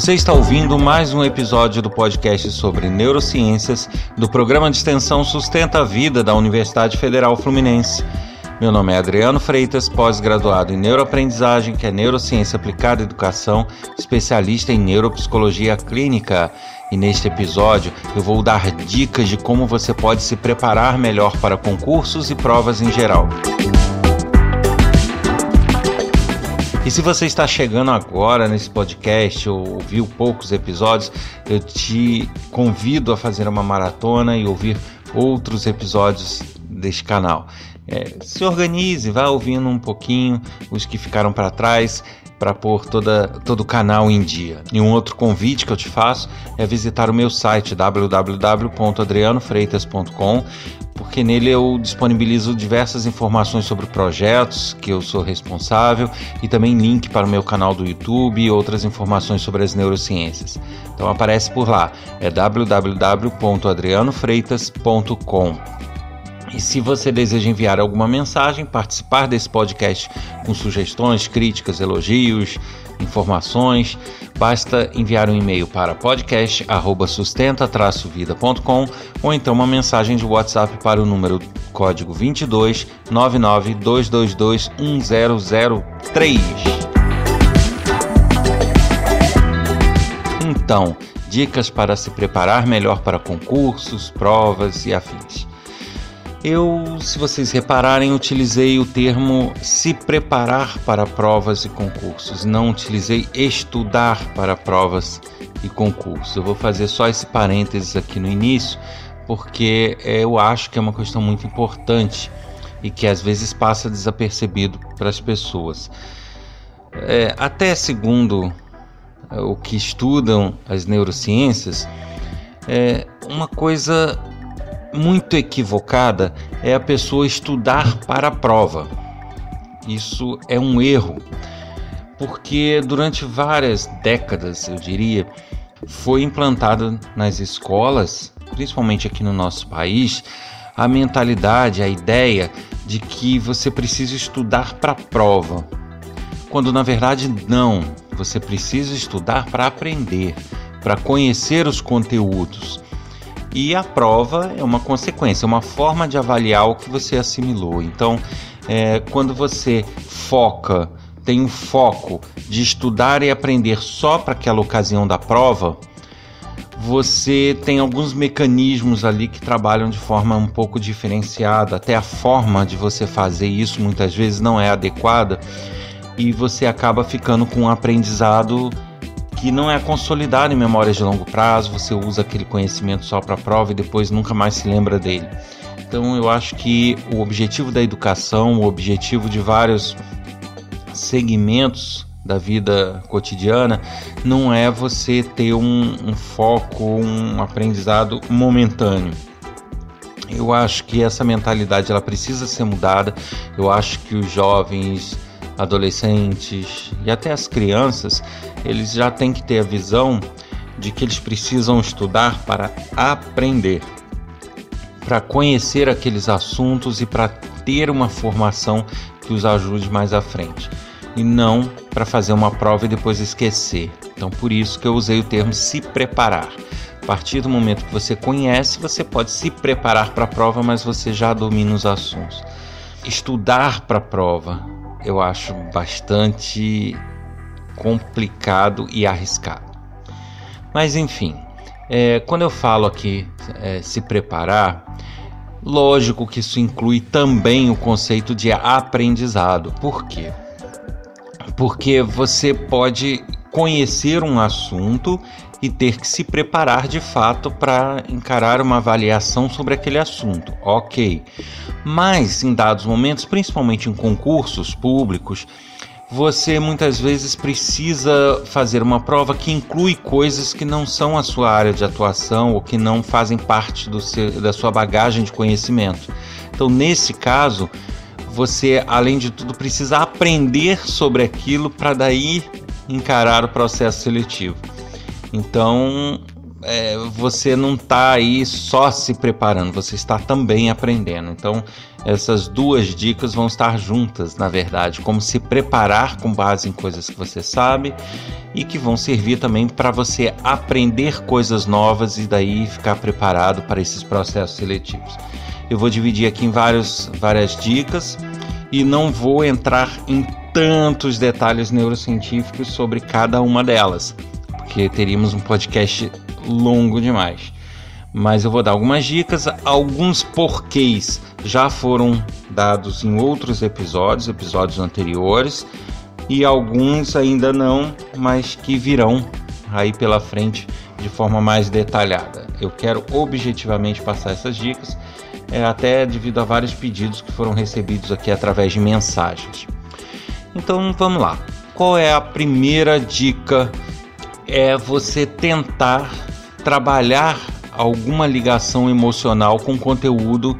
Você está ouvindo mais um episódio do podcast sobre neurociências do programa de extensão Sustenta a Vida da Universidade Federal Fluminense. Meu nome é Adriano Freitas, pós-graduado em neuroaprendizagem, que é neurociência aplicada à educação, especialista em neuropsicologia clínica. E neste episódio eu vou dar dicas de como você pode se preparar melhor para concursos e provas em geral. E se você está chegando agora nesse podcast ou ouviu poucos episódios, eu te convido a fazer uma maratona e ouvir outros episódios deste canal. É, se organize, vá ouvindo um pouquinho os que ficaram para trás para pôr toda, todo o canal em dia. E um outro convite que eu te faço é visitar o meu site www.adrianofreitas.com, porque nele eu disponibilizo diversas informações sobre projetos que eu sou responsável e também link para o meu canal do YouTube e outras informações sobre as neurociências. Então aparece por lá, é www.adrianofreitas.com. E se você deseja enviar alguma mensagem, participar desse podcast com sugestões, críticas, elogios, informações, basta enviar um e-mail para podcast@sustenta-vida.com ou então uma mensagem de WhatsApp para o número código 22 99 222 1003. Então, dicas para se preparar melhor para concursos, provas e afins. Eu, se vocês repararem, utilizei o termo se preparar para provas e concursos, não utilizei estudar para provas e concursos. Eu vou fazer só esse parênteses aqui no início, porque eu acho que é uma questão muito importante e que às vezes passa desapercebido para as pessoas. É, até segundo é, o que estudam as neurociências, é, uma coisa muito equivocada é a pessoa estudar para a prova. Isso é um erro, porque durante várias décadas, eu diria, foi implantada nas escolas, principalmente aqui no nosso país, a mentalidade, a ideia de que você precisa estudar para a prova, quando na verdade não, você precisa estudar para aprender, para conhecer os conteúdos e a prova é uma consequência, uma forma de avaliar o que você assimilou. Então, é, quando você foca, tem um foco de estudar e aprender só para aquela ocasião da prova, você tem alguns mecanismos ali que trabalham de forma um pouco diferenciada, até a forma de você fazer isso muitas vezes não é adequada e você acaba ficando com um aprendizado que não é consolidado em memórias de longo prazo, você usa aquele conhecimento só para a prova e depois nunca mais se lembra dele. Então eu acho que o objetivo da educação, o objetivo de vários segmentos da vida cotidiana não é você ter um, um foco, um aprendizado momentâneo. Eu acho que essa mentalidade ela precisa ser mudada. Eu acho que os jovens adolescentes e até as crianças, eles já têm que ter a visão de que eles precisam estudar para aprender, para conhecer aqueles assuntos e para ter uma formação que os ajude mais à frente, e não para fazer uma prova e depois esquecer. Então, por isso que eu usei o termo se preparar. A partir do momento que você conhece, você pode se preparar para a prova, mas você já domina os assuntos. Estudar para a prova, eu acho bastante complicado e arriscado. Mas enfim, é, quando eu falo aqui é, se preparar, lógico que isso inclui também o conceito de aprendizado. Por quê? Porque você pode conhecer um assunto e ter que se preparar de fato para encarar uma avaliação sobre aquele assunto. Ok. Mas em dados momentos, principalmente em concursos públicos, você muitas vezes precisa fazer uma prova que inclui coisas que não são a sua área de atuação ou que não fazem parte seu, da sua bagagem de conhecimento. Então, nesse caso, você, além de tudo, precisa aprender sobre aquilo para daí encarar o processo seletivo. Então, é, você não está aí só se preparando, você está também aprendendo. Então, essas duas dicas vão estar juntas, na verdade, como se preparar com base em coisas que você sabe e que vão servir também para você aprender coisas novas e daí ficar preparado para esses processos seletivos. Eu vou dividir aqui em vários, várias dicas e não vou entrar em tantos detalhes neurocientíficos sobre cada uma delas, porque teríamos um podcast longo demais. Mas eu vou dar algumas dicas, alguns porquês já foram dados em outros episódios, episódios anteriores, e alguns ainda não, mas que virão aí pela frente de forma mais detalhada. Eu quero objetivamente passar essas dicas, é, até devido a vários pedidos que foram recebidos aqui através de mensagens. Então vamos lá. Qual é a primeira dica? É você tentar trabalhar alguma ligação emocional com o conteúdo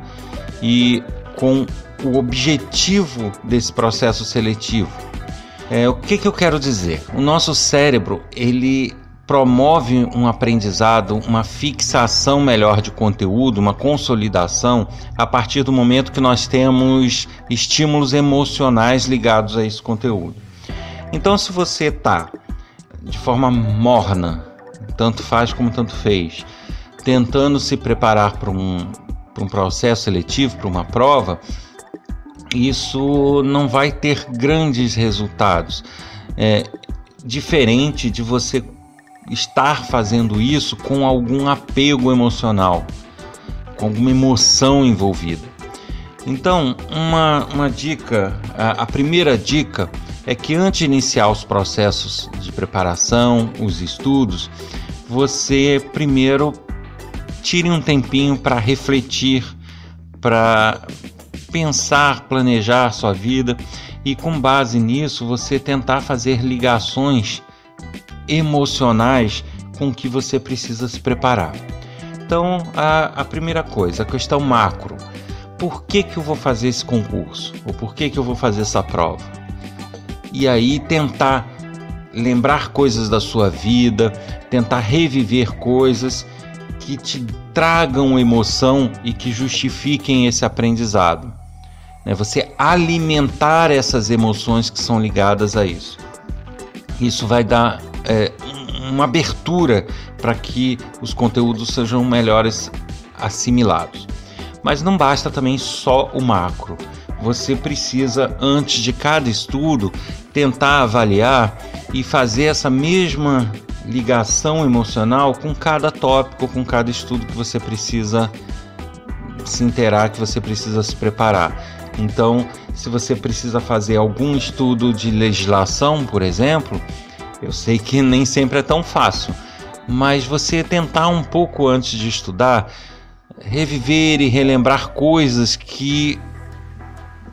e com o objetivo desse processo seletivo. É, o que, que eu quero dizer? O nosso cérebro ele promove um aprendizado, uma fixação melhor de conteúdo, uma consolidação a partir do momento que nós temos estímulos emocionais ligados a esse conteúdo. Então, se você está de forma morna, tanto faz como tanto fez, tentando se preparar para um, para um processo seletivo, para uma prova, isso não vai ter grandes resultados. É diferente de você estar fazendo isso com algum apego emocional, com alguma emoção envolvida. Então, uma, uma dica, a, a primeira dica é que antes de iniciar os processos de preparação, os estudos, você primeiro tire um tempinho para refletir, para pensar, planejar sua vida e com base nisso você tentar fazer ligações emocionais com que você precisa se preparar. Então, a, a primeira coisa, a questão macro. Por que, que eu vou fazer esse concurso? Ou por que, que eu vou fazer essa prova? E aí tentar lembrar coisas da sua vida, tentar reviver coisas que te tragam emoção e que justifiquem esse aprendizado. Né? Você alimentar essas emoções que são ligadas a isso. Isso vai dar é, uma abertura para que os conteúdos sejam melhores assimilados. Mas não basta também só o macro. Você precisa, antes de cada estudo, tentar avaliar e fazer essa mesma ligação emocional com cada tópico, com cada estudo que você precisa se inteirar, que você precisa se preparar. Então, se você precisa fazer algum estudo de legislação, por exemplo, eu sei que nem sempre é tão fácil, mas você tentar um pouco antes de estudar, reviver e relembrar coisas que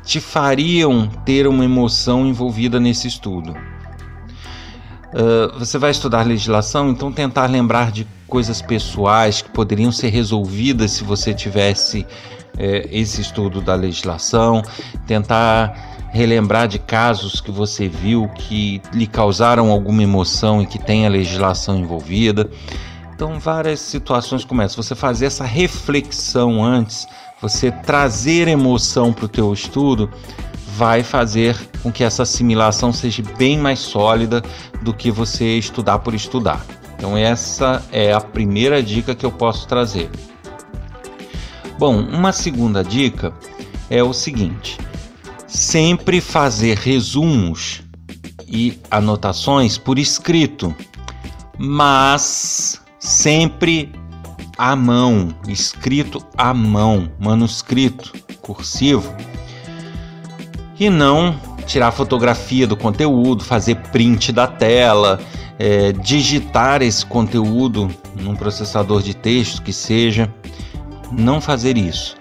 te fariam ter uma emoção envolvida nesse estudo. Uh, você vai estudar legislação, então tentar lembrar de coisas pessoais que poderiam ser resolvidas se você tivesse eh, esse estudo da legislação, tentar relembrar de casos que você viu que lhe causaram alguma emoção e que tem a legislação envolvida. Então, várias situações começam. Você fazer essa reflexão antes, você trazer emoção para o teu estudo, vai fazer com que essa assimilação seja bem mais sólida do que você estudar por estudar. Então, essa é a primeira dica que eu posso trazer. Bom, uma segunda dica é o seguinte: sempre fazer resumos e anotações por escrito, mas sempre à mão, escrito à mão, manuscrito, cursivo, e não tirar fotografia do conteúdo, fazer print da tela, é, digitar esse conteúdo num processador de texto que seja, não fazer isso.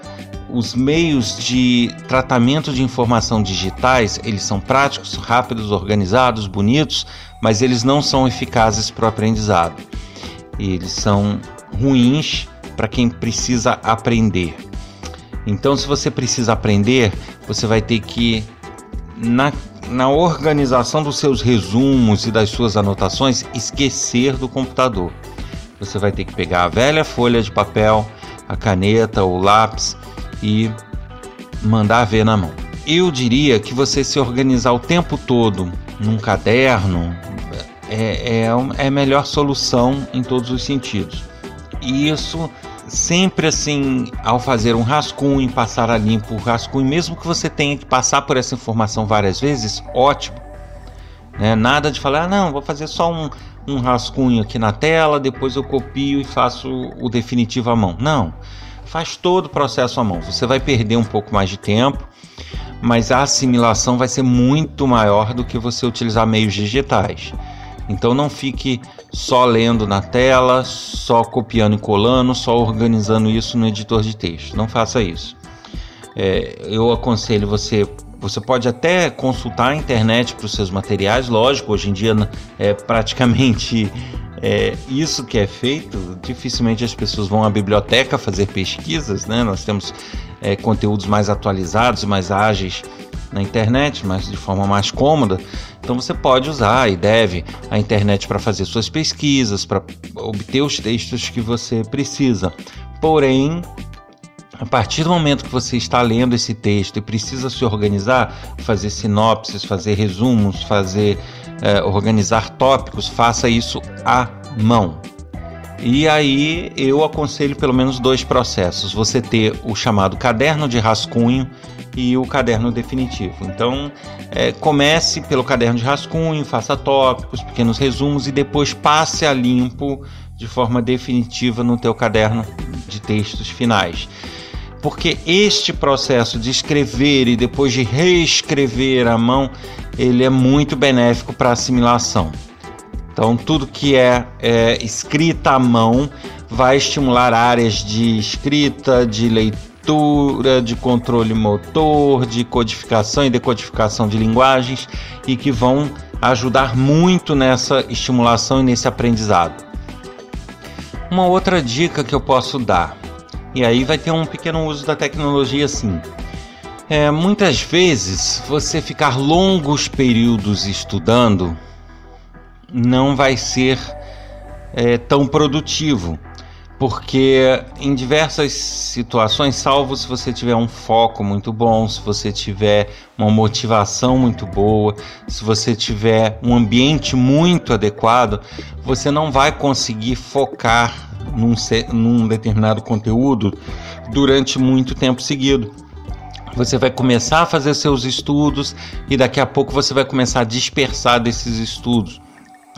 Os meios de tratamento de informação digitais, eles são práticos, rápidos, organizados, bonitos, mas eles não são eficazes para o aprendizado. Eles são ruins para quem precisa aprender. Então, se você precisa aprender, você vai ter que na, na organização dos seus resumos e das suas anotações esquecer do computador. você vai ter que pegar a velha folha de papel, a caneta ou lápis e mandar ver na mão. Eu diria que você se organizar o tempo todo num caderno é, é, é a melhor solução em todos os sentidos. E isso sempre assim, ao fazer um rascunho, passar a limpo o rascunho, mesmo que você tenha que passar por essa informação várias vezes, ótimo. Né? Nada de falar, ah, não, vou fazer só um, um rascunho aqui na tela, depois eu copio e faço o definitivo à mão. Não, faz todo o processo à mão. Você vai perder um pouco mais de tempo, mas a assimilação vai ser muito maior do que você utilizar meios digitais. Então não fique só lendo na tela, só copiando e colando, só organizando isso no editor de texto. Não faça isso. É, eu aconselho você. Você pode até consultar a internet para os seus materiais, lógico, hoje em dia é praticamente é, isso que é feito. Dificilmente as pessoas vão à biblioteca fazer pesquisas, né? Nós temos é, conteúdos mais atualizados, mais ágeis na internet, mas de forma mais cômoda. Então você pode usar e deve a internet para fazer suas pesquisas, para obter os textos que você precisa. Porém, a partir do momento que você está lendo esse texto e precisa se organizar, fazer sinopses, fazer resumos, fazer é, organizar tópicos, faça isso à mão. E aí eu aconselho pelo menos dois processos: você ter o chamado caderno de rascunho e o caderno definitivo. Então, é, comece pelo caderno de rascunho, faça tópicos, pequenos resumos e depois passe a limpo de forma definitiva no teu caderno de textos finais. Porque este processo de escrever e depois de reescrever à mão, ele é muito benéfico para a assimilação. Então, tudo que é, é escrita à mão vai estimular áreas de escrita, de leitura, de controle motor, de codificação e decodificação de linguagens e que vão ajudar muito nessa estimulação e nesse aprendizado. Uma outra dica que eu posso dar, e aí vai ter um pequeno uso da tecnologia sim. É, muitas vezes você ficar longos períodos estudando não vai ser é, tão produtivo, porque em diversas situações, salvo se você tiver um foco muito bom, se você tiver uma motivação muito boa, se você tiver um ambiente muito adequado, você não vai conseguir focar num, num determinado conteúdo durante muito tempo seguido você vai começar a fazer seus estudos e daqui a pouco você vai começar a dispersar desses estudos.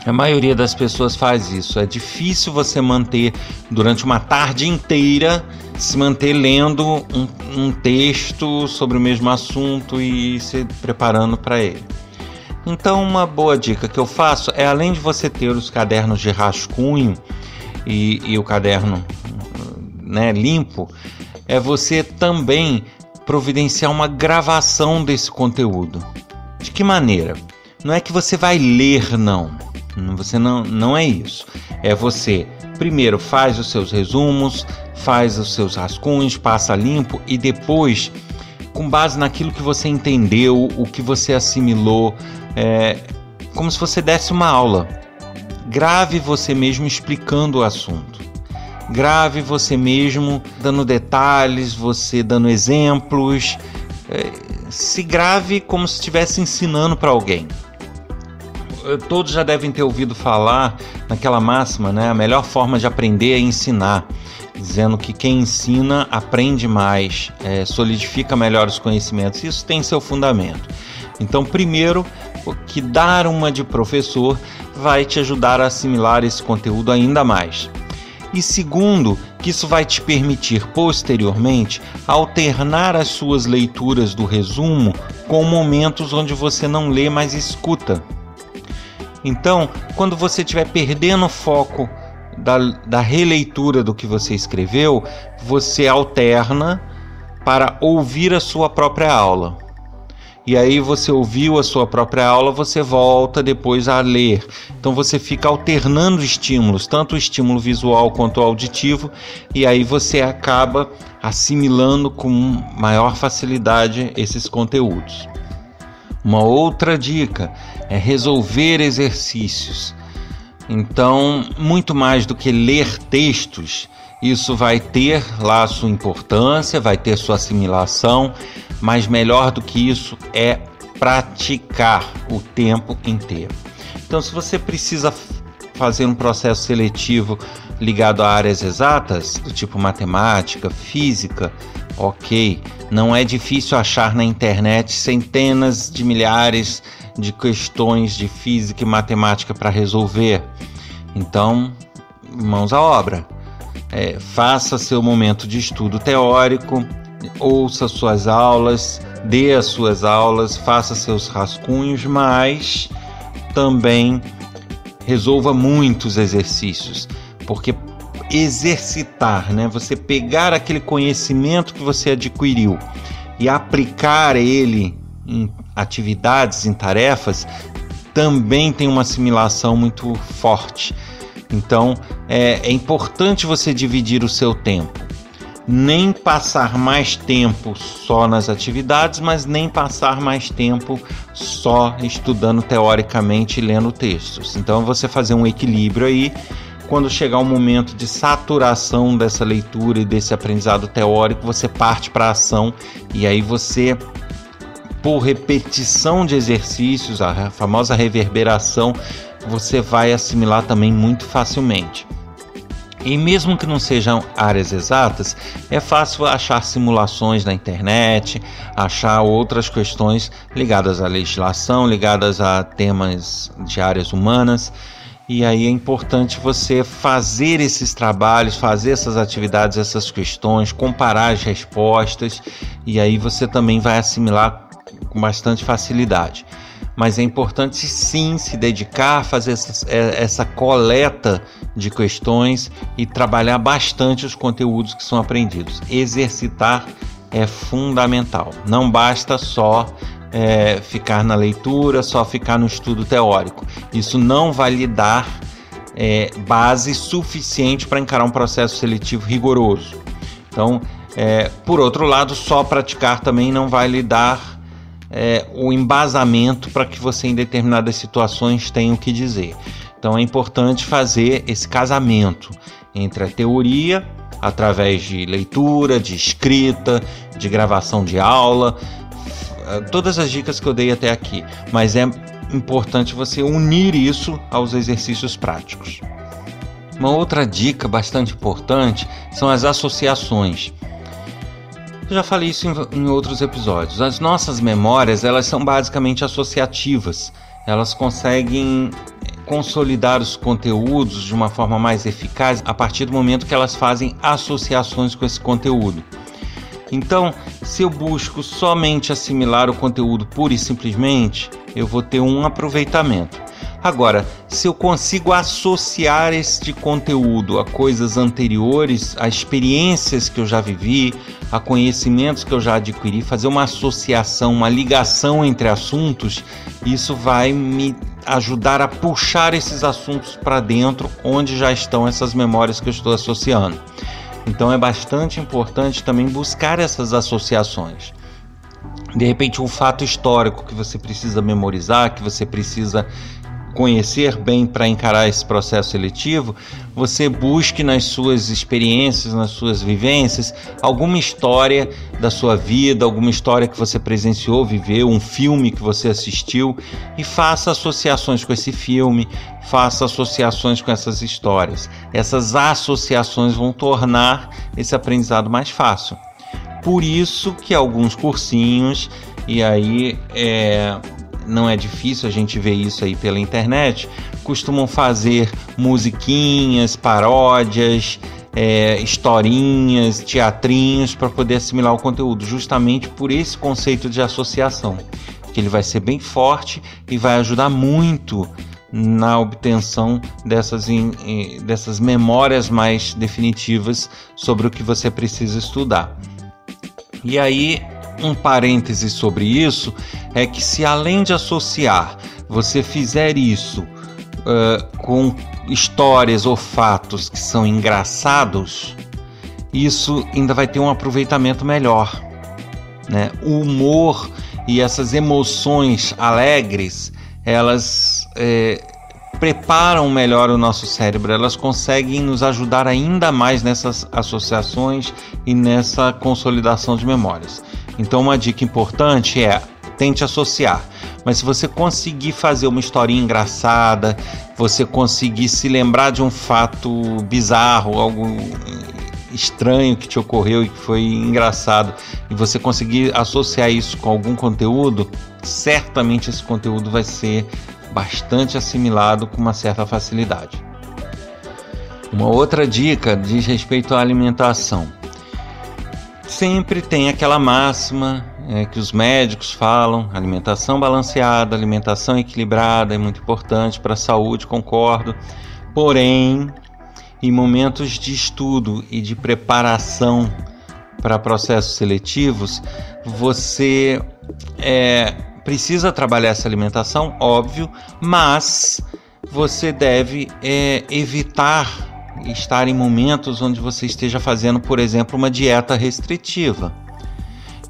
A maioria das pessoas faz isso. É difícil você manter durante uma tarde inteira se manter lendo um, um texto sobre o mesmo assunto e se preparando para ele. Então, uma boa dica que eu faço é além de você ter os cadernos de rascunho e, e o caderno né, limpo, é você também providenciar uma gravação desse conteúdo. De que maneira? Não é que você vai ler, não você não, não é isso. É você primeiro faz os seus resumos, faz os seus rascunhos, passa limpo e depois, com base naquilo que você entendeu, o que você assimilou, é como se você desse uma aula. Grave você mesmo explicando o assunto. Grave você mesmo dando detalhes, você dando exemplos. É, se grave como se estivesse ensinando para alguém todos já devem ter ouvido falar naquela máxima, né? A melhor forma de aprender é ensinar, dizendo que quem ensina aprende mais, é, solidifica melhor os conhecimentos. Isso tem seu fundamento. Então, primeiro, que dar uma de professor vai te ajudar a assimilar esse conteúdo ainda mais. E segundo, que isso vai te permitir posteriormente alternar as suas leituras do resumo com momentos onde você não lê, mas escuta. Então, quando você estiver perdendo o foco da, da releitura do que você escreveu, você alterna para ouvir a sua própria aula. E aí você ouviu a sua própria aula, você volta depois a ler. Então você fica alternando estímulos, tanto o estímulo visual quanto o auditivo, e aí você acaba assimilando com maior facilidade esses conteúdos. Uma outra dica é resolver exercícios. Então, muito mais do que ler textos, isso vai ter lá sua importância, vai ter sua assimilação, mas melhor do que isso é praticar o tempo inteiro. Então, se você precisa fazer um processo seletivo ligado a áreas exatas, do tipo matemática, física, ok. Não é difícil achar na internet centenas de milhares de questões de física e matemática para resolver. Então, mãos à obra. É, faça seu momento de estudo teórico, ouça suas aulas, dê as suas aulas, faça seus rascunhos, mas também resolva muitos exercícios, porque exercitar, né? Você pegar aquele conhecimento que você adquiriu e aplicar ele em atividades, em tarefas, também tem uma assimilação muito forte. Então é, é importante você dividir o seu tempo. Nem passar mais tempo só nas atividades, mas nem passar mais tempo só estudando teoricamente e lendo textos. Então você fazer um equilíbrio aí quando chegar o momento de saturação dessa leitura e desse aprendizado teórico, você parte para a ação e aí você, por repetição de exercícios, a famosa reverberação, você vai assimilar também muito facilmente. E mesmo que não sejam áreas exatas, é fácil achar simulações na internet, achar outras questões ligadas à legislação, ligadas a temas de áreas humanas. E aí é importante você fazer esses trabalhos, fazer essas atividades, essas questões, comparar as respostas, e aí você também vai assimilar com bastante facilidade. Mas é importante sim se dedicar a fazer essa, é, essa coleta de questões e trabalhar bastante os conteúdos que são aprendidos. Exercitar é fundamental. Não basta só é, ficar na leitura, só ficar no estudo teórico. Isso não vai lhe dar é, base suficiente para encarar um processo seletivo rigoroso. Então, é, por outro lado, só praticar também não vai lhe dar é, o embasamento para que você, em determinadas situações, tenha o que dizer. Então, é importante fazer esse casamento entre a teoria através de leitura, de escrita, de gravação de aula, eh, todas as dicas que eu dei até aqui, mas é importante você unir isso aos exercícios práticos. Uma outra dica bastante importante são as associações. Já falei isso em, em outros episódios. As nossas memórias, elas são basicamente associativas. Elas conseguem consolidar os conteúdos de uma forma mais eficaz a partir do momento que elas fazem associações com esse conteúdo. Então, se eu busco somente assimilar o conteúdo pura e simplesmente, eu vou ter um aproveitamento. Agora, se eu consigo associar este conteúdo a coisas anteriores, a experiências que eu já vivi, a conhecimentos que eu já adquiri, fazer uma associação, uma ligação entre assuntos, isso vai me ajudar a puxar esses assuntos para dentro onde já estão essas memórias que eu estou associando. Então é bastante importante também buscar essas associações. De repente, um fato histórico que você precisa memorizar, que você precisa conhecer bem para encarar esse processo seletivo, você busque nas suas experiências, nas suas vivências, alguma história da sua vida, alguma história que você presenciou, viveu, um filme que você assistiu e faça associações com esse filme, faça associações com essas histórias. Essas associações vão tornar esse aprendizado mais fácil. Por isso que alguns cursinhos, e aí é, não é difícil a gente ver isso aí pela internet, costumam fazer musiquinhas, paródias, é, historinhas, teatrinhos para poder assimilar o conteúdo, justamente por esse conceito de associação, que ele vai ser bem forte e vai ajudar muito na obtenção dessas, dessas memórias mais definitivas sobre o que você precisa estudar. E aí um parêntese sobre isso é que se além de associar você fizer isso uh, com histórias ou fatos que são engraçados, isso ainda vai ter um aproveitamento melhor. Né? O humor e essas emoções alegres, elas é, preparam melhor o nosso cérebro, elas conseguem nos ajudar ainda mais nessas associações e nessa consolidação de memórias. Então, uma dica importante é tente associar. Mas se você conseguir fazer uma historinha engraçada, você conseguir se lembrar de um fato bizarro, algo estranho que te ocorreu e que foi engraçado, e você conseguir associar isso com algum conteúdo, certamente esse conteúdo vai ser bastante assimilado com uma certa facilidade. Uma outra dica diz respeito à alimentação. Sempre tem aquela máxima é, que os médicos falam: alimentação balanceada, alimentação equilibrada é muito importante para a saúde, concordo. Porém, em momentos de estudo e de preparação para processos seletivos, você é, precisa trabalhar essa alimentação, óbvio, mas você deve é, evitar estar em momentos onde você esteja fazendo, por exemplo, uma dieta restritiva.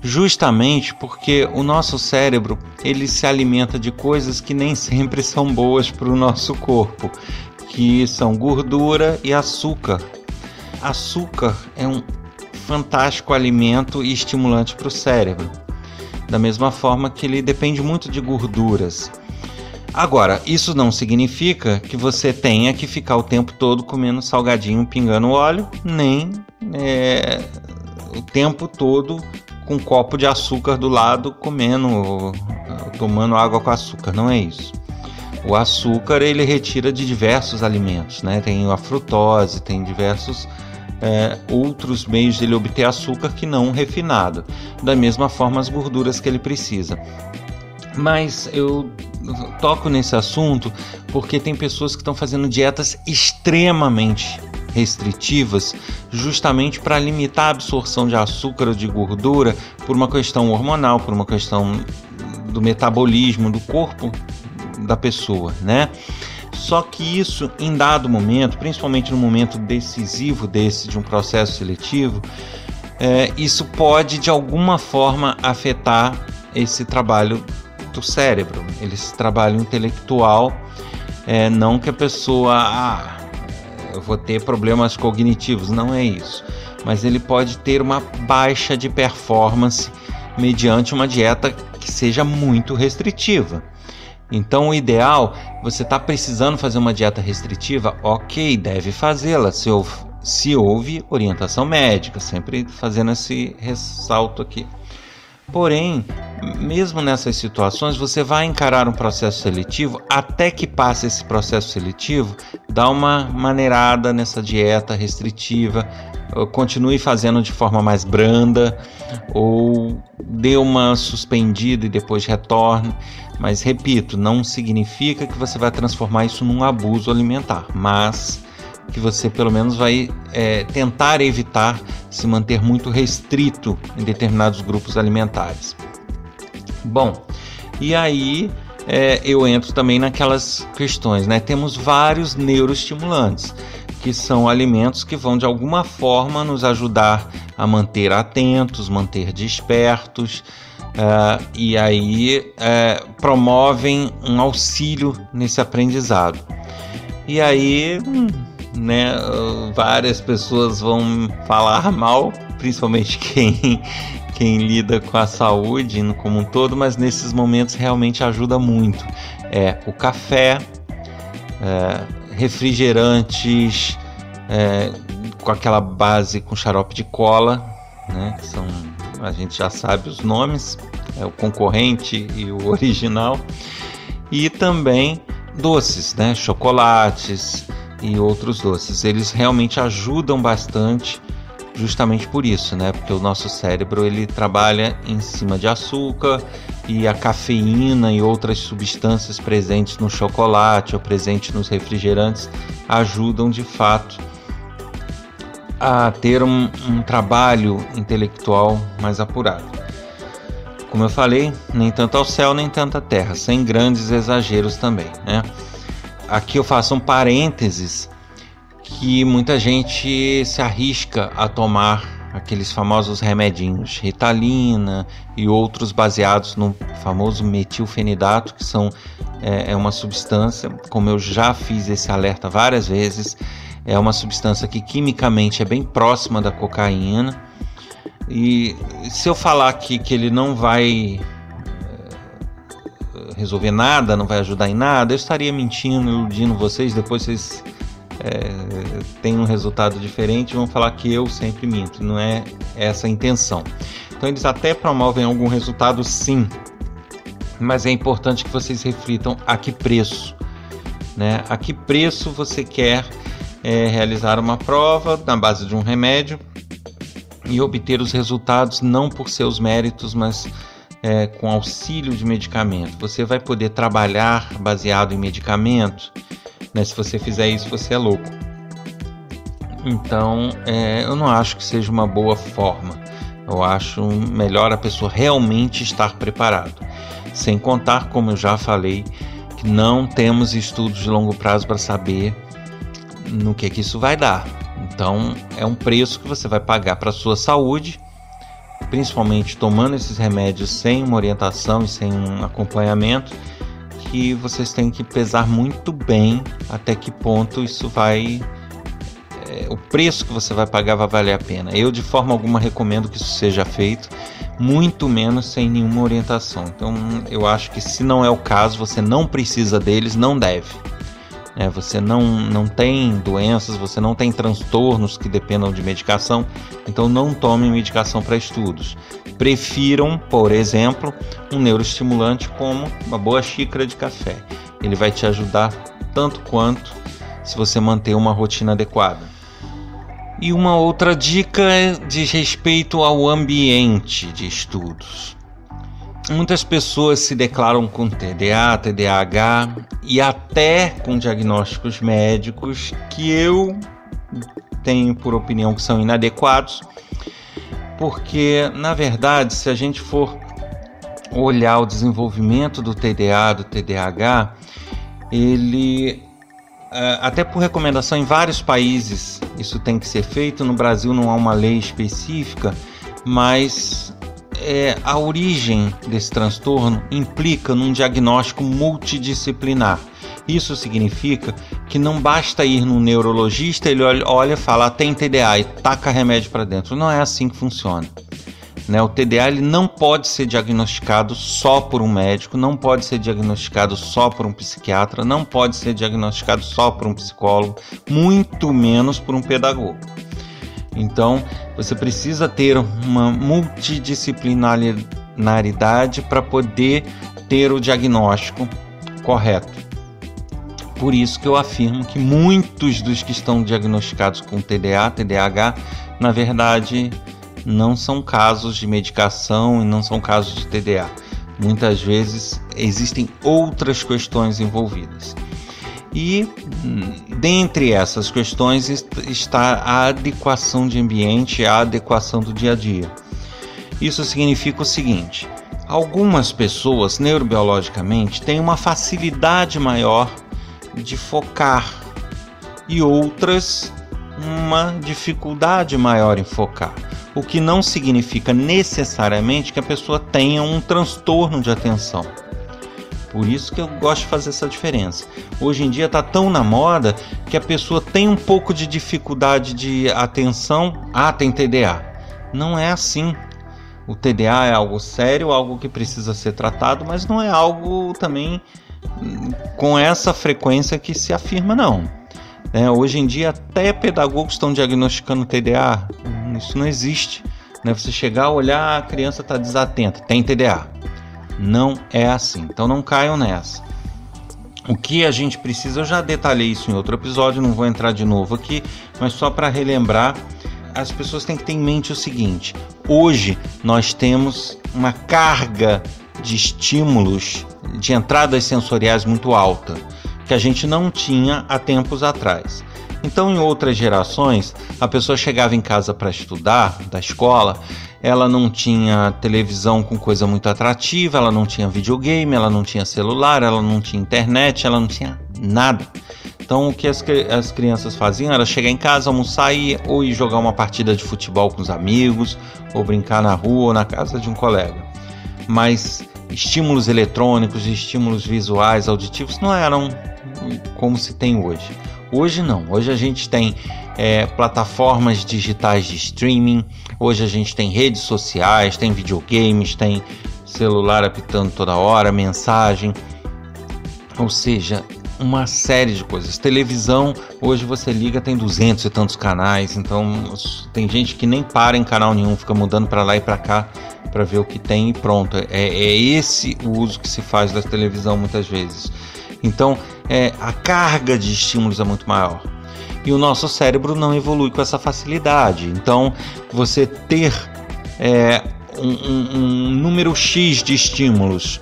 Justamente porque o nosso cérebro ele se alimenta de coisas que nem sempre são boas para o nosso corpo que são gordura e açúcar. Açúcar é um fantástico alimento e estimulante para o cérebro, da mesma forma que ele depende muito de gorduras. Agora, isso não significa que você tenha que ficar o tempo todo comendo salgadinho pingando óleo, nem é, o tempo todo com um copo de açúcar do lado comendo, tomando água com açúcar. Não é isso. O açúcar ele retira de diversos alimentos, né? Tem a frutose, tem diversos é, outros meios de ele obter açúcar que não refinado. Da mesma forma as gorduras que ele precisa. Mas eu toco nesse assunto porque tem pessoas que estão fazendo dietas extremamente restritivas, justamente para limitar a absorção de açúcar ou de gordura por uma questão hormonal, por uma questão do metabolismo do corpo da pessoa, né? Só que isso, em dado momento, principalmente no momento decisivo desse de um processo seletivo, é, isso pode de alguma forma afetar esse trabalho do cérebro, esse trabalho intelectual. É, não que a pessoa, ah, eu vou ter problemas cognitivos, não é isso. Mas ele pode ter uma baixa de performance mediante uma dieta que seja muito restritiva. Então, o ideal, você está precisando fazer uma dieta restritiva, ok, deve fazê-la, se, se houve orientação médica, sempre fazendo esse ressalto aqui. Porém, mesmo nessas situações, você vai encarar um processo seletivo, até que passe esse processo seletivo, dá uma maneirada nessa dieta restritiva, continue fazendo de forma mais branda, ou dê uma suspendida e depois retorne. Mas repito, não significa que você vai transformar isso num abuso alimentar, mas que você pelo menos vai é, tentar evitar se manter muito restrito em determinados grupos alimentares. Bom, e aí é, eu entro também naquelas questões, né? Temos vários neuroestimulantes, que são alimentos que vão de alguma forma nos ajudar a manter atentos, manter despertos, Uh, e aí uh, promovem um auxílio nesse aprendizado. E aí, né, várias pessoas vão falar mal, principalmente quem, quem lida com a saúde como um todo, mas nesses momentos realmente ajuda muito. É o café, é, refrigerantes é, com aquela base com xarope de cola, né, que são a gente já sabe os nomes, é o concorrente e o original, e também doces, né, chocolates e outros doces. Eles realmente ajudam bastante justamente por isso, né? Porque o nosso cérebro ele trabalha em cima de açúcar e a cafeína e outras substâncias presentes no chocolate ou presentes nos refrigerantes ajudam de fato a ter um, um trabalho intelectual mais apurado. Como eu falei, nem tanto ao céu, nem tanto à terra, sem grandes exageros também. Né? Aqui eu faço um parênteses que muita gente se arrisca a tomar aqueles famosos remedinhos Ritalina e outros baseados no famoso metilfenidato, que são é, é uma substância, como eu já fiz esse alerta várias vezes, é uma substância que quimicamente é bem próxima da cocaína. E se eu falar aqui que ele não vai resolver nada, não vai ajudar em nada, eu estaria mentindo, iludindo vocês, depois vocês é, tem um resultado diferente, vão falar que eu sempre minto. Não é essa a intenção. Então eles até promovem algum resultado sim, mas é importante que vocês reflitam a que preço. Né? A que preço você quer é, realizar uma prova na base de um remédio e obter os resultados não por seus méritos, mas é, com auxílio de medicamento. Você vai poder trabalhar baseado em medicamento né? Se você fizer isso, você é louco. Então, é, eu não acho que seja uma boa forma. Eu acho melhor a pessoa realmente estar preparado. Sem contar, como eu já falei, que não temos estudos de longo prazo para saber no que, que isso vai dar. Então, é um preço que você vai pagar para a sua saúde, principalmente tomando esses remédios sem uma orientação e sem um acompanhamento que vocês têm que pesar muito bem até que ponto isso vai. É, o preço que você vai pagar vai valer a pena. Eu, de forma alguma, recomendo que isso seja feito, muito menos sem nenhuma orientação. Então, eu acho que se não é o caso, você não precisa deles, não deve. É, você não, não tem doenças, você não tem transtornos que dependam de medicação, então não tome medicação para estudos. Prefiram, por exemplo, um neuroestimulante como uma boa xícara de café. Ele vai te ajudar tanto quanto se você manter uma rotina adequada. E uma outra dica diz respeito ao ambiente de estudos. Muitas pessoas se declaram com TDA, TDAH e até com diagnósticos médicos que eu tenho por opinião que são inadequados, porque na verdade, se a gente for olhar o desenvolvimento do TDA, do TDAH, ele é, até por recomendação em vários países isso tem que ser feito. No Brasil não há uma lei específica, mas é, a origem desse transtorno implica num diagnóstico multidisciplinar. Isso significa que não basta ir no neurologista, ele olha e fala, ah, tem TDA e taca remédio para dentro. Não é assim que funciona. Né? O TDA ele não pode ser diagnosticado só por um médico, não pode ser diagnosticado só por um psiquiatra, não pode ser diagnosticado só por um psicólogo, muito menos por um pedagogo. Então, você precisa ter uma multidisciplinaridade para poder ter o diagnóstico correto. Por isso que eu afirmo que muitos dos que estão diagnosticados com TDA, TDAH, na verdade, não são casos de medicação e não são casos de TDA. Muitas vezes existem outras questões envolvidas. E dentre essas questões está a adequação de ambiente, a adequação do dia a dia. Isso significa o seguinte: algumas pessoas neurobiologicamente têm uma facilidade maior de focar e outras uma dificuldade maior em focar, o que não significa necessariamente que a pessoa tenha um transtorno de atenção. Por isso que eu gosto de fazer essa diferença. Hoje em dia está tão na moda que a pessoa tem um pouco de dificuldade de atenção. Ah, tem TDA. Não é assim. O TDA é algo sério, algo que precisa ser tratado, mas não é algo também com essa frequência que se afirma, não. É, hoje em dia, até pedagogos estão diagnosticando TDA. Isso não existe. Né? Você chegar, olhar, a criança está desatenta, tem TDA. Não é assim. Então não caiam nessa. O que a gente precisa, eu já detalhei isso em outro episódio, não vou entrar de novo aqui, mas só para relembrar, as pessoas têm que ter em mente o seguinte: hoje nós temos uma carga de estímulos, de entradas sensoriais muito alta, que a gente não tinha há tempos atrás. Então, em outras gerações, a pessoa chegava em casa para estudar, da escola, ela não tinha televisão com coisa muito atrativa, ela não tinha videogame, ela não tinha celular, ela não tinha internet, ela não tinha nada. Então o que as, as crianças faziam era chegar em casa, almoçar e ou ir jogar uma partida de futebol com os amigos, ou brincar na rua ou na casa de um colega. Mas estímulos eletrônicos, estímulos visuais, auditivos não eram como se tem hoje. Hoje não. Hoje a gente tem é, plataformas digitais de streaming. Hoje a gente tem redes sociais, tem videogames, tem celular apitando toda hora, mensagem. Ou seja, uma série de coisas. Televisão, hoje você liga, tem duzentos e tantos canais, então tem gente que nem para em canal nenhum, fica mudando para lá e para cá para ver o que tem e pronto. É, é, esse o uso que se faz da televisão muitas vezes. Então, é, a carga de estímulos é muito maior. E o nosso cérebro não evolui com essa facilidade. Então, você ter é, um, um, um número X de estímulos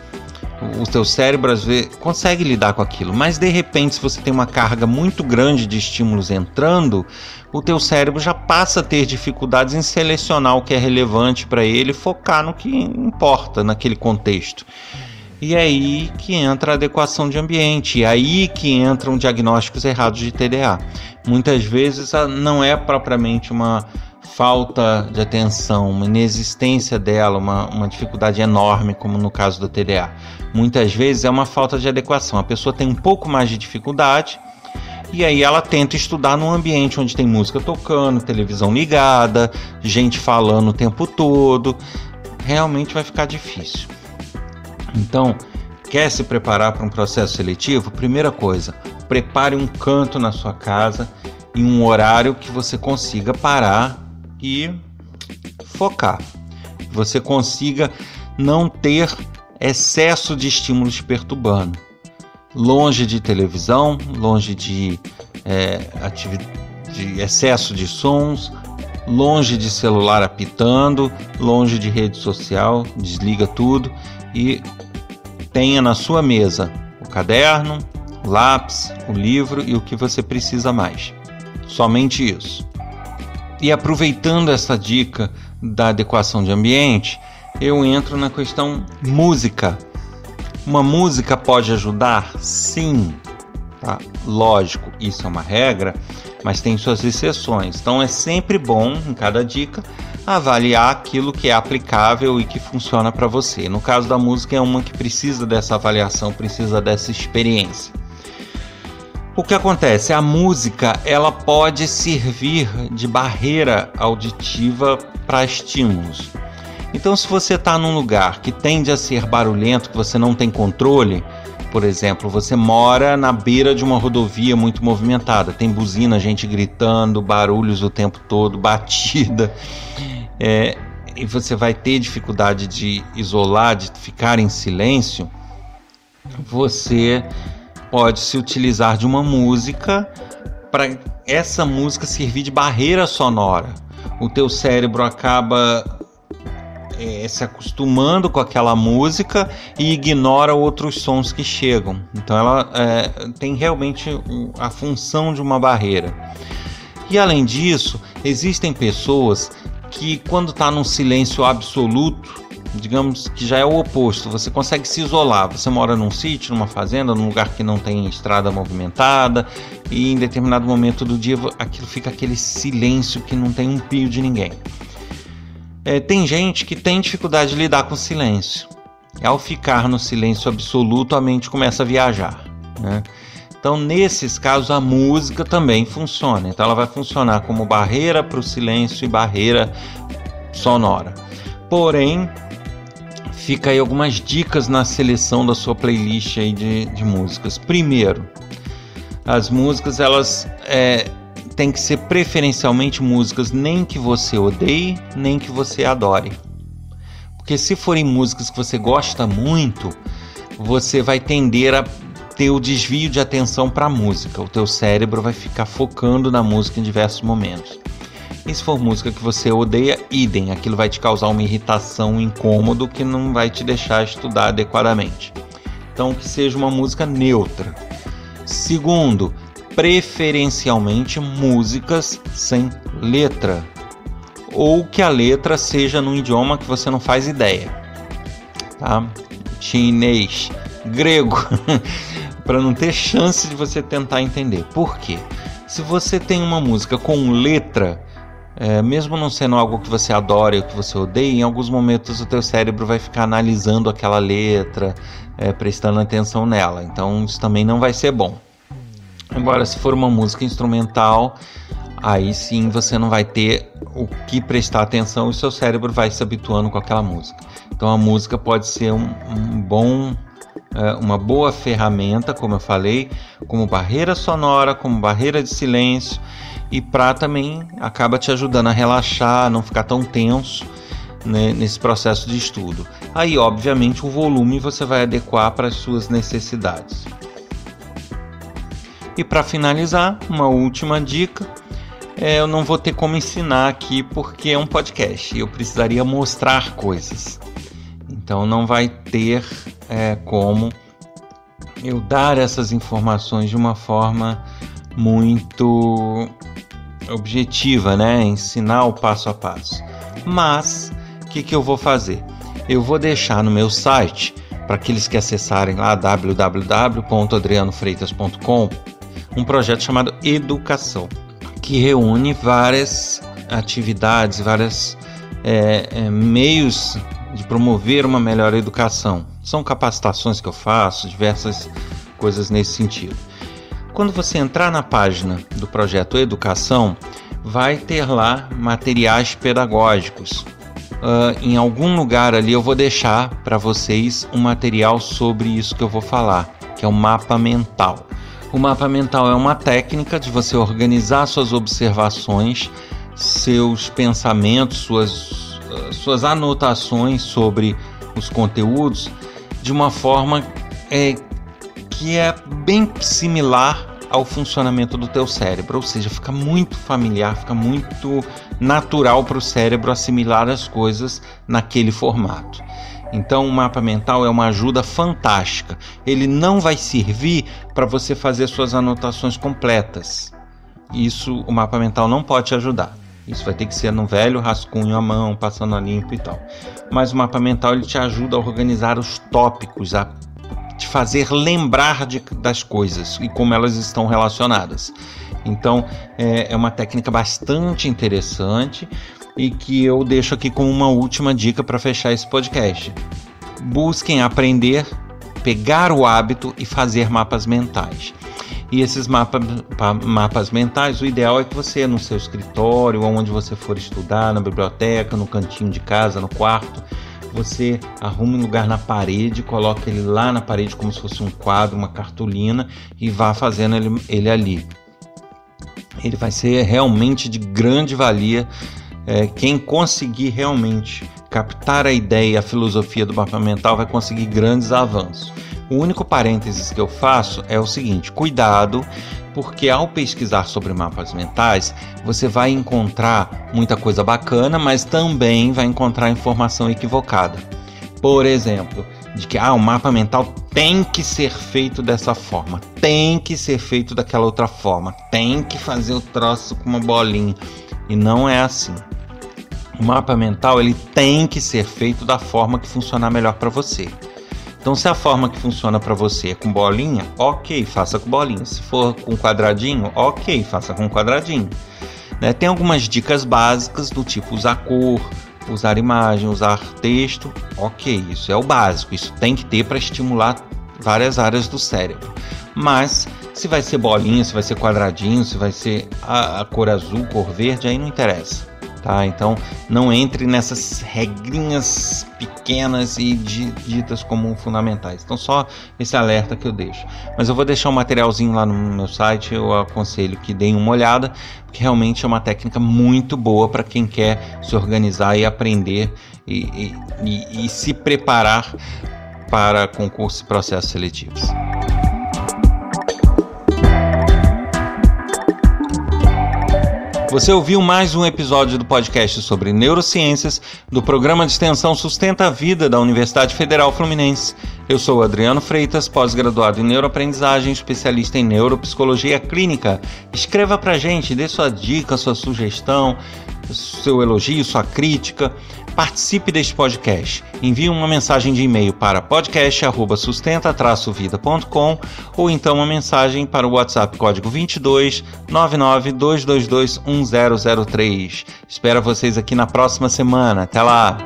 o teu cérebro às vezes consegue lidar com aquilo, mas de repente se você tem uma carga muito grande de estímulos entrando, o teu cérebro já passa a ter dificuldades em selecionar o que é relevante para ele, focar no que importa naquele contexto. E é aí que entra a adequação de ambiente, e é aí que entram diagnósticos errados de TDA. Muitas vezes ah, não é propriamente uma falta de atenção, uma inexistência dela, uma, uma dificuldade enorme, como no caso do TDA. Muitas vezes é uma falta de adequação. A pessoa tem um pouco mais de dificuldade e aí ela tenta estudar num ambiente onde tem música tocando, televisão ligada, gente falando o tempo todo. Realmente vai ficar difícil. Então, quer se preparar para um processo seletivo? Primeira coisa, prepare um canto na sua casa em um horário que você consiga parar e focar. Você consiga não ter excesso de estímulos perturbando. Longe de televisão, longe de, é, de excesso de sons, longe de celular apitando, longe de rede social, desliga tudo e tenha na sua mesa o caderno, o lápis, o livro e o que você precisa mais. Somente isso. E aproveitando essa dica da adequação de ambiente, eu entro na questão música. Uma música pode ajudar? Sim. Tá? Lógico, isso é uma regra, mas tem suas exceções. Então é sempre bom, em cada dica, avaliar aquilo que é aplicável e que funciona para você. No caso da música, é uma que precisa dessa avaliação, precisa dessa experiência. O que acontece? A música ela pode servir de barreira auditiva para estímulos. Então, se você está num lugar que tende a ser barulhento, que você não tem controle, por exemplo, você mora na beira de uma rodovia muito movimentada, tem buzina, gente gritando, barulhos o tempo todo, batida, é, e você vai ter dificuldade de isolar, de ficar em silêncio, você pode se utilizar de uma música para essa música servir de barreira sonora. O teu cérebro acaba é, se acostumando com aquela música e ignora outros sons que chegam. Então ela é, tem realmente a função de uma barreira. E além disso, existem pessoas que quando está num silêncio absoluto digamos que já é o oposto. Você consegue se isolar. Você mora num sítio, numa fazenda, num lugar que não tem estrada movimentada, e em determinado momento do dia aquilo fica aquele silêncio que não tem um pio de ninguém. É, tem gente que tem dificuldade de lidar com o silêncio. Ao ficar no silêncio absoluto, a mente começa a viajar. Né? Então, nesses casos, a música também funciona. Então, ela vai funcionar como barreira para o silêncio e barreira sonora. Porém, fica aí algumas dicas na seleção da sua playlist aí de, de músicas. Primeiro, as músicas elas é, têm que ser preferencialmente músicas nem que você odeie, nem que você adore. Porque se forem músicas que você gosta muito, você vai tender a ter o desvio de atenção para a música. O teu cérebro vai ficar focando na música em diversos momentos. E se for música que você odeia, idem, aquilo vai te causar uma irritação, um incômodo que não vai te deixar estudar adequadamente. Então, que seja uma música neutra. Segundo, preferencialmente músicas sem letra, ou que a letra seja num idioma que você não faz ideia. Tá? Chinês, grego. para não ter chance de você tentar entender. Por quê? Se você tem uma música com letra, é, mesmo não sendo algo que você adora ou que você odeia, em alguns momentos o teu cérebro vai ficar analisando aquela letra, é, prestando atenção nela. Então isso também não vai ser bom. Agora, se for uma música instrumental, aí sim você não vai ter o que prestar atenção e seu cérebro vai se habituando com aquela música. Então a música pode ser um, um bom é, uma boa ferramenta, como eu falei, como barreira sonora, como barreira de silêncio e para também acaba te ajudando a relaxar, não ficar tão tenso né, nesse processo de estudo. Aí, obviamente, o volume você vai adequar para as suas necessidades. E para finalizar, uma última dica. É, eu não vou ter como ensinar aqui porque é um podcast. Eu precisaria mostrar coisas. Então não vai ter é, como eu dar essas informações de uma forma muito objetiva, né? Ensinar o passo a passo. Mas o que, que eu vou fazer? Eu vou deixar no meu site para aqueles que acessarem lá www.adrianofreitas.com um projeto chamado Educação, que reúne várias atividades, vários é, é, meios de promover uma melhor educação. São capacitações que eu faço, diversas coisas nesse sentido. Quando você entrar na página do projeto Educação, vai ter lá materiais pedagógicos. Uh, em algum lugar ali eu vou deixar para vocês um material sobre isso que eu vou falar, que é o mapa mental. O mapa mental é uma técnica de você organizar suas observações, seus pensamentos, suas, uh, suas anotações sobre os conteúdos de uma forma é, que é bem similar ao funcionamento do teu cérebro, ou seja, fica muito familiar, fica muito natural para o cérebro assimilar as coisas naquele formato. Então, o mapa mental é uma ajuda fantástica. Ele não vai servir para você fazer suas anotações completas. Isso o mapa mental não pode te ajudar. Isso vai ter que ser no velho rascunho à mão, passando a limpo e tal. Mas o mapa mental ele te ajuda a organizar os tópicos, a te fazer lembrar de, das coisas e como elas estão relacionadas. Então é, é uma técnica bastante interessante e que eu deixo aqui como uma última dica para fechar esse podcast. Busquem aprender, pegar o hábito e fazer mapas mentais. E esses mapa, mapas mentais, o ideal é que você, no seu escritório, onde você for estudar, na biblioteca, no cantinho de casa, no quarto, você arruma um lugar na parede, coloca ele lá na parede como se fosse um quadro, uma cartolina e vá fazendo ele, ele ali. Ele vai ser realmente de grande valia. É, quem conseguir realmente captar a ideia, a filosofia do mapa mental vai conseguir grandes avanços. O único parênteses que eu faço é o seguinte: cuidado porque ao pesquisar sobre mapas mentais, você vai encontrar muita coisa bacana, mas também vai encontrar informação equivocada. Por exemplo, de que ah, o mapa mental tem que ser feito dessa forma, tem que ser feito daquela outra forma, tem que fazer o troço com uma bolinha. E não é assim. O mapa mental ele tem que ser feito da forma que funcionar melhor para você. Então, se a forma que funciona para você é com bolinha, ok, faça com bolinha. Se for com quadradinho, ok, faça com quadradinho. Né? Tem algumas dicas básicas do tipo usar cor, usar imagem, usar texto, ok, isso é o básico. Isso tem que ter para estimular várias áreas do cérebro. Mas se vai ser bolinha, se vai ser quadradinho, se vai ser a, a cor azul, cor verde, aí não interessa tá? Então não entre nessas regrinhas pequenas e ditas como fundamentais. Então só esse alerta que eu deixo. Mas eu vou deixar um materialzinho lá no meu site, eu aconselho que deem uma olhada, porque realmente é uma técnica muito boa para quem quer se organizar e aprender e, e, e, e se preparar para concursos e processos seletivos. Você ouviu mais um episódio do podcast sobre neurociências do programa de extensão Sustenta a Vida da Universidade Federal Fluminense. Eu sou Adriano Freitas, pós-graduado em neuroaprendizagem, especialista em neuropsicologia clínica. Escreva pra gente, dê sua dica, sua sugestão, seu elogio, sua crítica. Participe deste podcast. Envie uma mensagem de e-mail para podcast@sustenta-vida.com ou então uma mensagem para o WhatsApp código 22 992221003. Espero vocês aqui na próxima semana. Até lá.